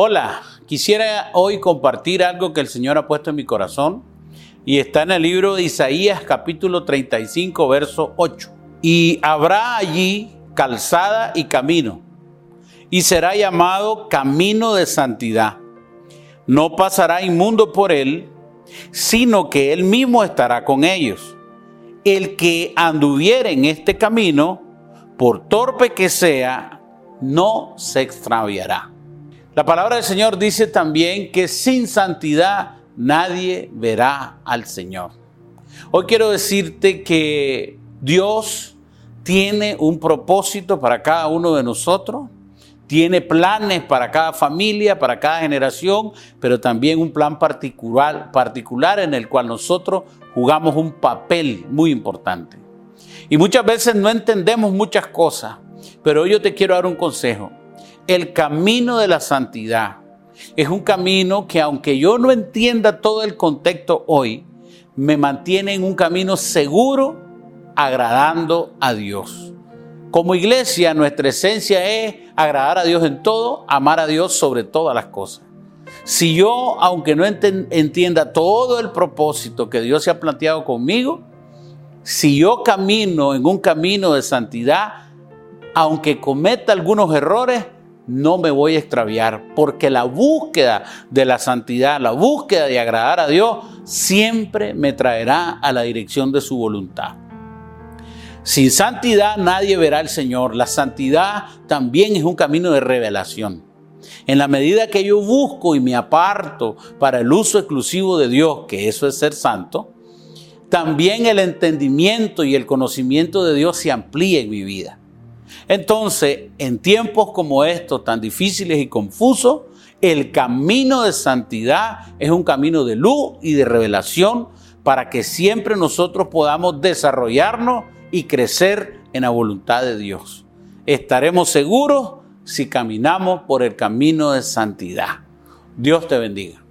Hola, quisiera hoy compartir algo que el Señor ha puesto en mi corazón y está en el libro de Isaías capítulo 35 verso 8. Y habrá allí calzada y camino y será llamado camino de santidad. No pasará inmundo por él, sino que él mismo estará con ellos. El que anduviere en este camino, por torpe que sea, no se extraviará. La palabra del Señor dice también que sin santidad nadie verá al Señor. Hoy quiero decirte que Dios tiene un propósito para cada uno de nosotros, tiene planes para cada familia, para cada generación, pero también un plan particular, particular en el cual nosotros jugamos un papel muy importante. Y muchas veces no entendemos muchas cosas, pero hoy yo te quiero dar un consejo el camino de la santidad es un camino que aunque yo no entienda todo el contexto hoy, me mantiene en un camino seguro, agradando a Dios. Como iglesia, nuestra esencia es agradar a Dios en todo, amar a Dios sobre todas las cosas. Si yo, aunque no entienda todo el propósito que Dios se ha planteado conmigo, si yo camino en un camino de santidad, aunque cometa algunos errores, no me voy a extraviar, porque la búsqueda de la santidad, la búsqueda de agradar a Dios, siempre me traerá a la dirección de su voluntad. Sin santidad nadie verá al Señor. La santidad también es un camino de revelación. En la medida que yo busco y me aparto para el uso exclusivo de Dios, que eso es ser santo, también el entendimiento y el conocimiento de Dios se amplía en mi vida. Entonces, en tiempos como estos, tan difíciles y confusos, el camino de santidad es un camino de luz y de revelación para que siempre nosotros podamos desarrollarnos y crecer en la voluntad de Dios. Estaremos seguros si caminamos por el camino de santidad. Dios te bendiga.